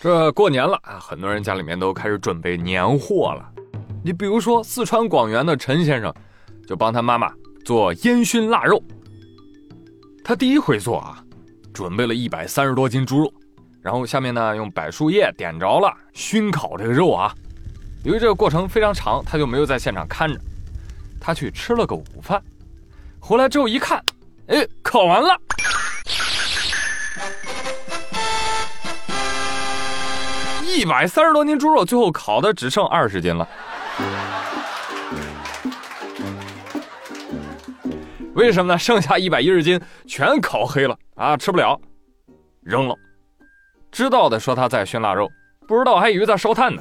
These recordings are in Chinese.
这过年了啊，很多人家里面都开始准备年货了。你比如说四川广元的陈先生，就帮他妈妈做烟熏腊肉。他第一回做啊，准备了一百三十多斤猪肉，然后下面呢用柏树叶点着了熏烤这个肉啊。由于这个过程非常长，他就没有在现场看着，他去吃了个午饭，回来之后一看，哎，烤完了。一百三十多斤猪肉，最后烤的只剩二十斤了。为什么呢？剩下一百一十斤全烤黑了啊，吃不了，扔了。知道的说他在熏腊肉，不知道还以为在烧炭呢。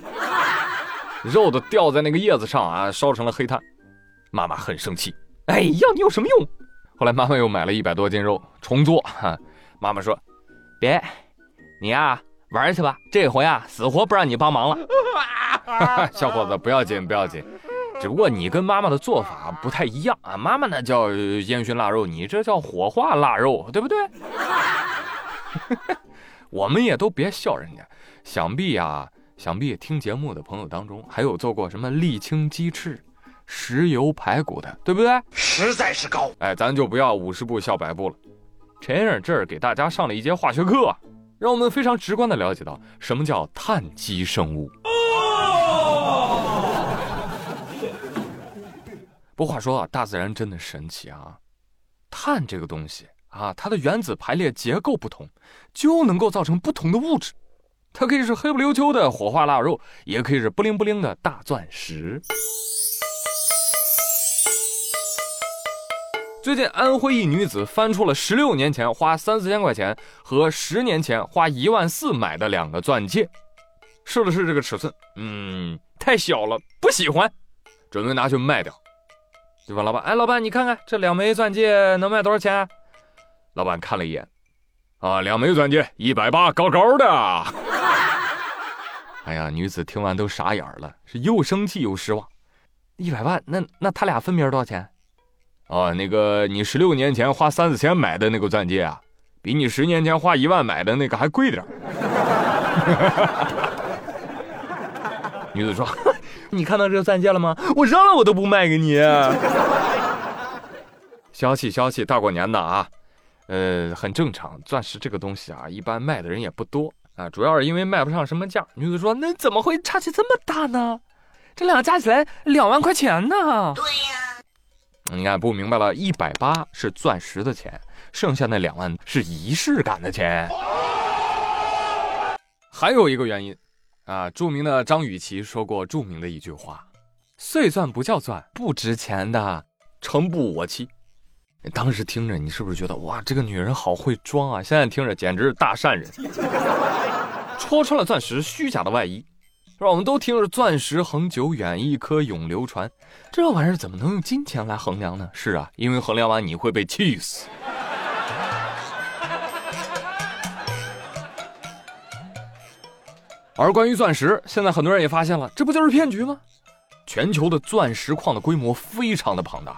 肉都掉在那个叶子上啊，烧成了黑炭。妈妈很生气，哎，要你有什么用？后来妈妈又买了一百多斤肉重做。哈妈妈说：“别，你呀。”玩去吧，这回啊，死活不让你帮忙了。小伙子，不要紧，不要紧，只不过你跟妈妈的做法不太一样啊。妈妈那叫烟熏腊肉，你这叫火化腊肉，对不对？我们也都别笑人家。想必呀，想必听节目的朋友当中，还有做过什么沥青鸡翅、石油排骨的，对不对？实在是高。哎，咱就不要五十步笑百步了。陈先生这儿给大家上了一节化学课。让我们非常直观的了解到什么叫碳基生物。不话说啊，大自然真的神奇啊！碳这个东西啊，它的原子排列结构不同，就能够造成不同的物质。它可以是黑不溜秋的火化腊肉，也可以是不灵不灵的大钻石。最近，安徽一女子翻出了十六年前花三四千块钱和十年前花一万四买的两个钻戒，试了试这个尺寸，嗯，太小了，不喜欢，准备拿去卖掉。就问老板：“哎，老板，你看看这两枚钻戒能卖多少钱？”老板看了一眼，啊，两枚钻戒一百八，高高的。哎呀，女子听完都傻眼了，是又生气又失望。一百万，那那他俩分别多少钱？哦，那个你十六年前花三四千买的那个钻戒啊，比你十年前花一万买的那个还贵点女子说：“ 你看到这个钻戒了吗？我扔了我都不卖给你。消气消气，大过年的啊，呃，很正常。钻石这个东西啊，一般卖的人也不多啊，主要是因为卖不上什么价。女子说：那怎么会差距这么大呢？这两个加起来两万块钱呢？对呀。”你看不明白了，一百八是钻石的钱，剩下那两万是仪式感的钱。还有一个原因，啊，著名的张雨绮说过著名的一句话：“碎钻不叫钻，不值钱的，诚不我妻。”当时听着，你是不是觉得哇，这个女人好会装啊？现在听着简直是大善人，戳穿了钻石虚假的外衣。是吧？我们都听着“钻石恒久远，一颗永流传”，这玩意儿怎么能用金钱来衡量呢？是啊，因为衡量完你会被气死。而关于钻石，现在很多人也发现了，这不就是骗局吗？全球的钻石矿的规模非常的庞大，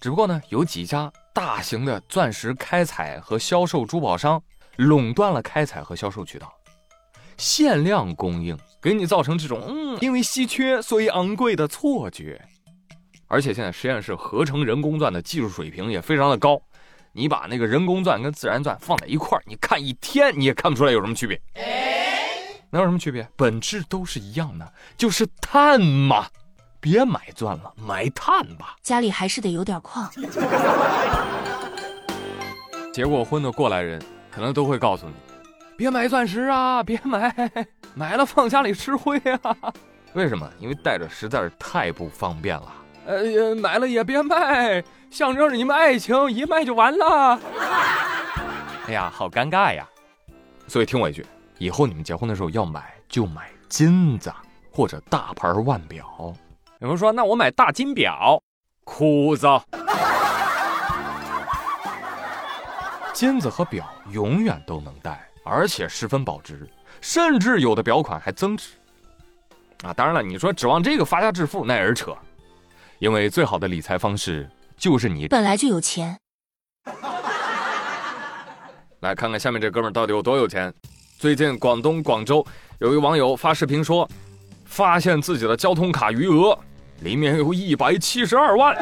只不过呢，有几家大型的钻石开采和销售珠宝商垄断了开采和销售渠道。限量供应，给你造成这种嗯，因为稀缺所以昂贵的错觉。而且现在实验室合成人工钻的技术水平也非常的高，你把那个人工钻跟自然钻放在一块儿，你看一天你也看不出来有什么区别。能有什么区别？本质都是一样的，就是碳嘛。别买钻了，买碳吧。家里还是得有点矿。结过婚的过来人可能都会告诉你。别买钻石啊！别买，买了放家里吃灰啊！为什么？因为带着实在是太不方便了。呃，买了也别卖，象征着你们爱情，一卖就完了。哎呀，好尴尬呀！所以听我一句，以后你们结婚的时候要买就买金子或者大牌腕表。有人说，那我买大金表，裤子。金子和表永远都能戴。而且十分保值，甚至有的表款还增值，啊，当然了，你说指望这个发家致富那也是扯，因为最好的理财方式就是你本来就有钱。来看看下面这哥们到底有多有钱。最近广东广州有一网友发视频说，发现自己的交通卡余额里面有一百七十二万。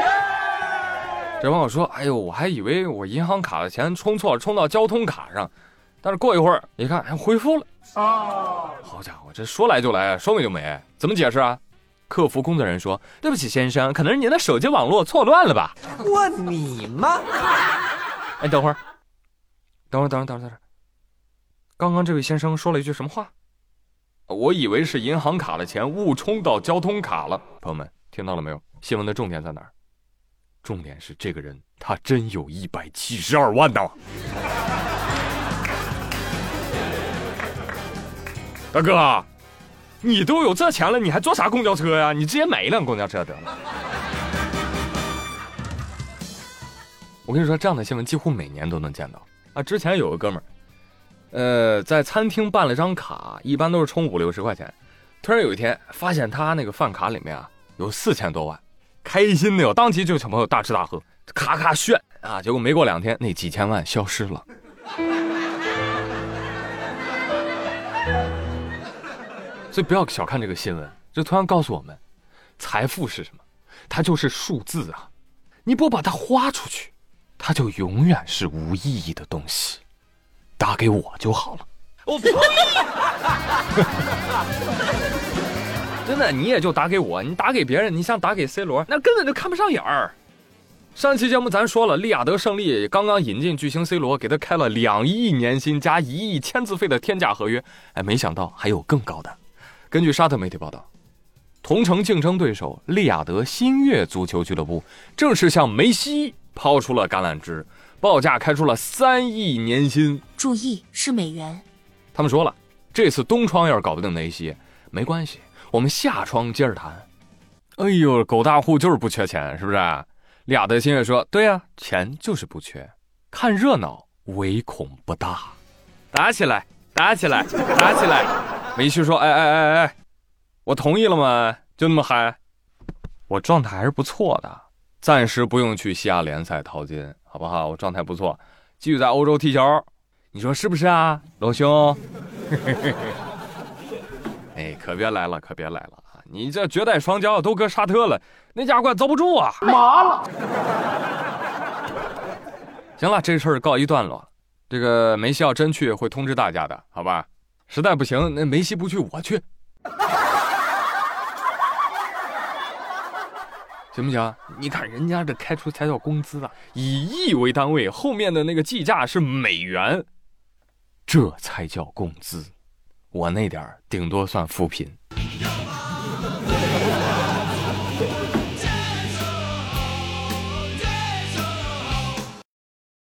这网友说：“哎呦，我还以为我银行卡的钱充错了，充到交通卡上，但是过一会儿一看，还，恢复了。哦，好家伙，这说来就来，说没就没，怎么解释啊？”客服工作人员说：“对不起，先生，可能是您的手机网络错乱了吧？”我你妈！哎，等会儿，等会儿，等会儿，等会儿，刚刚这位先生说了一句什么话？我以为是银行卡的钱误充到交通卡了。朋友们听到了没有？新闻的重点在哪儿？重点是这个人他真有一百七十二万呢！大哥，你都有这钱了，你还坐啥公交车呀？你直接买一辆公交车得了。我跟你说，这样的新闻几乎每年都能见到啊！之前有个哥们儿。呃，在餐厅办了张卡，一般都是充五六十块钱。突然有一天，发现他那个饭卡里面啊有四千多万，开心的哟，当即就请朋友大吃大喝，咔咔炫啊！结果没过两天，那几千万消失了。所以不要小看这个新闻，这突然告诉我们，财富是什么？它就是数字啊！你不把它花出去，它就永远是无意义的东西。打给我就好了。我呸！真的，你也就打给我，你打给别人，你像打给 C 罗，那根本就看不上眼儿。上期节目咱说了，利雅得胜利刚刚引进巨星 C 罗，给他开了两亿年薪加一亿签字费的天价合约。哎，没想到还有更高的。根据沙特媒体报道，同城竞争对手利雅得新月足球俱乐部正式向梅西抛出了橄榄枝。报价开出了三亿年薪，注意是美元。他们说了，这次东窗要是搞不定梅西，没关系，我们下窗接着谈。哎呦，狗大户就是不缺钱，是不是？利亚德新月说：“对呀，钱就是不缺，看热闹唯恐不大。”打起来，打起来，打起来！梅西说：“哎哎哎哎，我同意了吗？就那么嗨？我状态还是不错的，暂时不用去西亚联赛淘金。”好不好？我状态不错，继续在欧洲踢球，你说是不是啊，龙兄？哎，可别来了，可别来了啊！你这绝代双骄都搁沙特了，那家伙遭不住啊！麻了。行了，这事儿告一段落。这个梅西要真去，会通知大家的，好吧？实在不行，那梅西不去，我去。行不行？你看人家这开出才叫工资啊，以亿为单位，后面的那个计价是美元，这才叫工资。我那点儿顶多算扶贫。